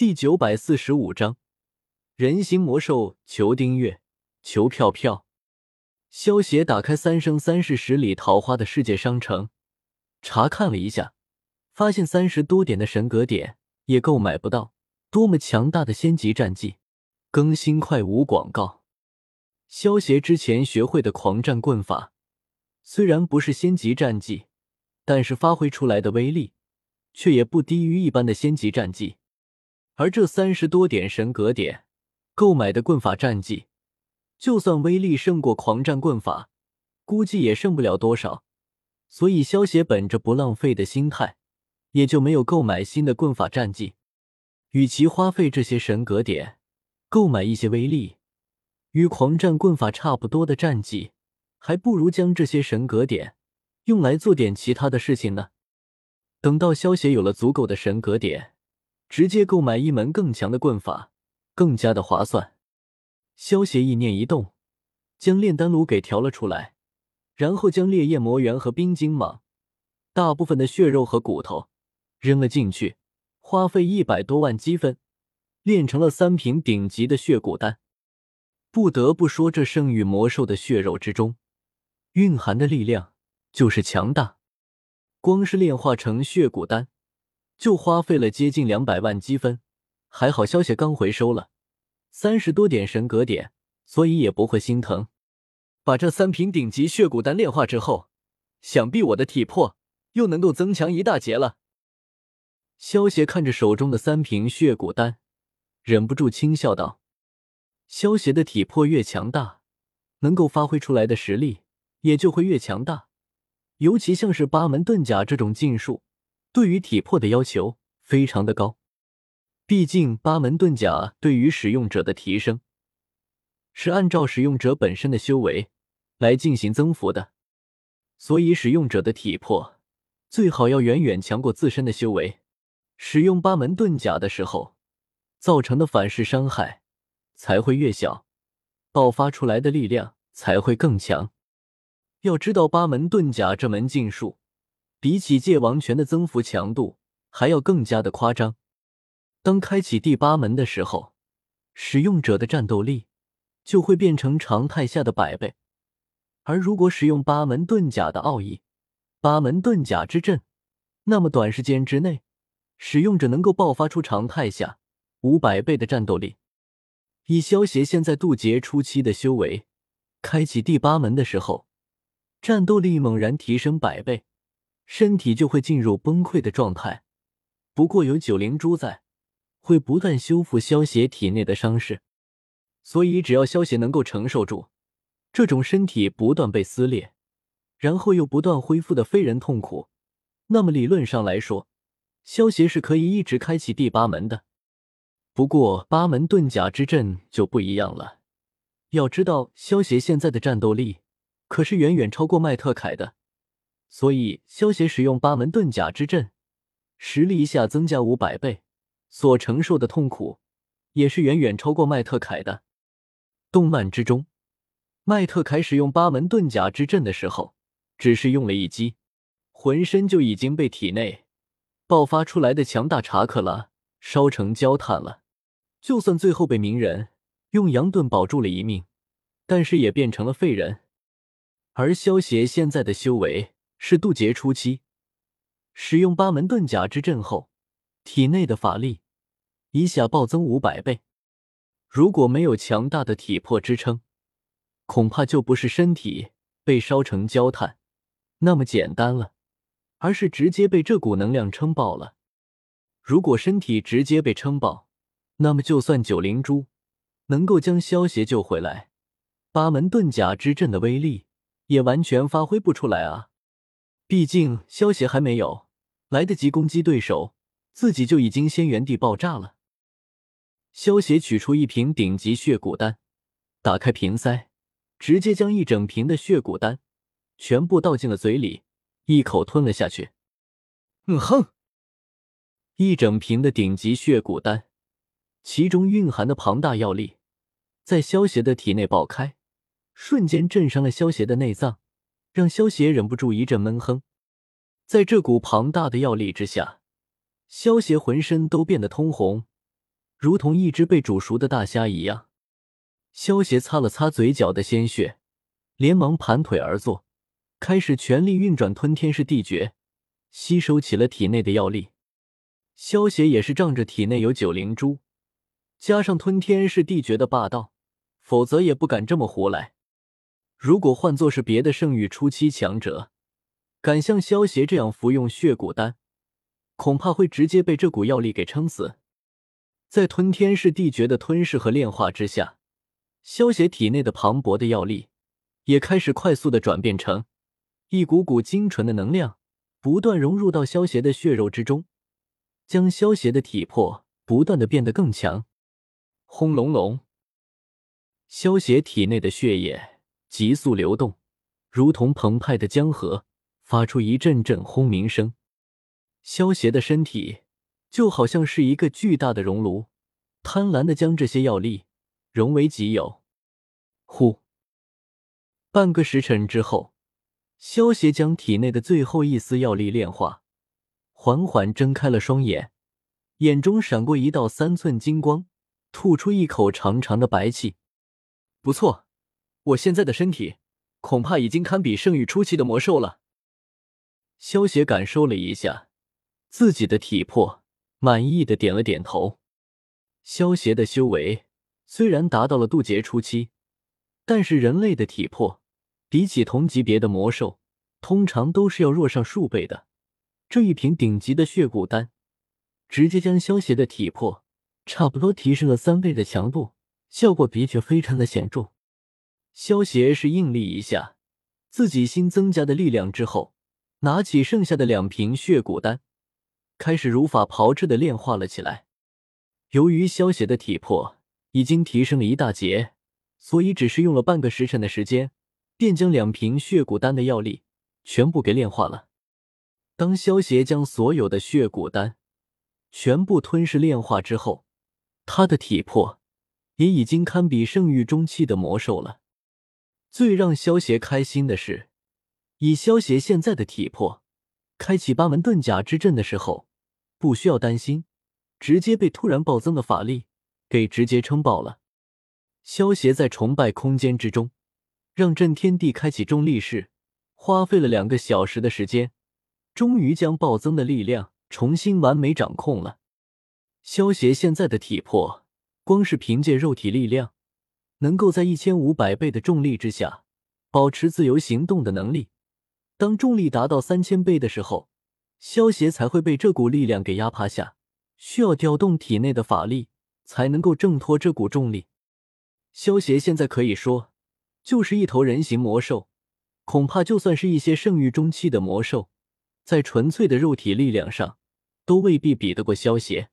第九百四十五章人形魔兽，求订阅，求票票。萧协打开三生三世十里桃花的世界商城，查看了一下，发现三十多点的神格点也购买不到多么强大的仙级战绩。更新快无广告。萧协之前学会的狂战棍法，虽然不是仙级战绩，但是发挥出来的威力却也不低于一般的仙级战绩。而这三十多点神格点购买的棍法战绩，就算威力胜过狂战棍法，估计也胜不了多少。所以萧协本着不浪费的心态，也就没有购买新的棍法战绩。与其花费这些神格点购买一些威力与狂战棍法差不多的战绩，还不如将这些神格点用来做点其他的事情呢。等到萧协有了足够的神格点。直接购买一门更强的棍法，更加的划算。萧协意念一动，将炼丹炉给调了出来，然后将烈焰魔猿和冰晶蟒大部分的血肉和骨头扔了进去，花费一百多万积分，炼成了三瓶顶级的血骨丹。不得不说，这圣域魔兽的血肉之中蕴含的力量就是强大，光是炼化成血骨丹。就花费了接近两百万积分，还好萧协刚回收了三十多点神格点，所以也不会心疼。把这三瓶顶级血骨丹炼化之后，想必我的体魄又能够增强一大截了。萧协看着手中的三瓶血骨丹，忍不住轻笑道：“萧协的体魄越强大，能够发挥出来的实力也就会越强大，尤其像是八门遁甲这种禁术。”对于体魄的要求非常的高，毕竟八门遁甲对于使用者的提升是按照使用者本身的修为来进行增幅的，所以使用者的体魄最好要远远强过自身的修为，使用八门遁甲的时候造成的反噬伤害才会越小，爆发出来的力量才会更强。要知道八门遁甲这门禁术。比起界王拳的增幅强度还要更加的夸张。当开启第八门的时候，使用者的战斗力就会变成常态下的百倍。而如果使用八门遁甲的奥义——八门遁甲之阵，那么短时间之内，使用者能够爆发出常态下五百倍的战斗力。以萧协现在渡劫初期的修为，开启第八门的时候，战斗力猛然提升百倍。身体就会进入崩溃的状态，不过有九灵珠在，会不断修复萧邪体内的伤势，所以只要萧邪能够承受住这种身体不断被撕裂，然后又不断恢复的非人痛苦，那么理论上来说，萧邪是可以一直开启第八门的。不过八门遁甲之阵就不一样了，要知道萧邪现在的战斗力可是远远超过麦特凯的。所以，萧协使用八门遁甲之阵，实力一下增加五百倍，所承受的痛苦也是远远超过麦特凯的。动漫之中，麦特凯使用八门遁甲之阵的时候，只是用了一击，浑身就已经被体内爆发出来的强大查克拉烧成焦炭了。就算最后被鸣人用阳盾保住了一命，但是也变成了废人。而萧协现在的修为。是渡劫初期，使用八门遁甲之阵后，体内的法力一下暴增五百倍。如果没有强大的体魄支撑，恐怕就不是身体被烧成焦炭那么简单了，而是直接被这股能量撑爆了。如果身体直接被撑爆，那么就算九灵珠能够将萧邪救回来，八门遁甲之阵的威力也完全发挥不出来啊！毕竟萧协还没有来得及攻击对手，自己就已经先原地爆炸了。萧协取出一瓶顶级血骨丹，打开瓶塞，直接将一整瓶的血骨丹全部倒进了嘴里，一口吞了下去。嗯哼，一整瓶的顶级血骨丹，其中蕴含的庞大药力，在萧协的体内爆开，瞬间震伤了萧协的内脏。让萧邪忍不住一阵闷哼，在这股庞大的药力之下，萧邪浑身都变得通红，如同一只被煮熟的大虾一样。萧协擦了擦嘴角的鲜血，连忙盘腿而坐，开始全力运转吞天式地诀，吸收起了体内的药力。萧协也是仗着体内有九灵珠，加上吞天式地诀的霸道，否则也不敢这么胡来。如果换作是别的圣域初期强者，敢像萧协这样服用血骨丹，恐怕会直接被这股药力给撑死。在吞天噬地诀的吞噬和炼化之下，萧协体内的磅礴的药力也开始快速的转变成一股股精纯的能量，不断融入到萧协的血肉之中，将萧协的体魄不断的变得更强。轰隆隆，萧协体内的血液。急速流动，如同澎湃的江河，发出一阵阵轰鸣声。萧协的身体就好像是一个巨大的熔炉，贪婪的将这些药力融为己有。呼！半个时辰之后，萧协将体内的最后一丝药力炼化，缓缓睁开了双眼，眼中闪过一道三寸金光，吐出一口长长的白气。不错。我现在的身体恐怕已经堪比圣域初期的魔兽了。萧协感受了一下自己的体魄，满意的点了点头。萧协的修为虽然达到了渡劫初期，但是人类的体魄比起同级别的魔兽，通常都是要弱上数倍的。这一瓶顶级的血骨丹，直接将萧协的体魄差不多提升了三倍的强度，效果的确非常的显著。萧协是应力一下自己新增加的力量之后，拿起剩下的两瓶血骨丹，开始如法炮制的炼化了起来。由于萧协的体魄已经提升了一大截，所以只是用了半个时辰的时间，便将两瓶血骨丹的药力全部给炼化了。当萧协将所有的血骨丹全部吞噬炼化之后，他的体魄也已经堪比圣域中期的魔兽了。最让萧协开心的是，以萧协现在的体魄，开启八门遁甲之阵的时候，不需要担心直接被突然暴增的法力给直接撑爆了。萧协在崇拜空间之中，让震天地开启重力式，花费了两个小时的时间，终于将暴增的力量重新完美掌控了。萧协现在的体魄，光是凭借肉体力量。能够在一千五百倍的重力之下保持自由行动的能力，当重力达到三千倍的时候，萧协才会被这股力量给压趴下，需要调动体内的法力才能够挣脱这股重力。萧协现在可以说就是一头人形魔兽，恐怕就算是一些圣域中期的魔兽，在纯粹的肉体力量上都未必比得过萧协。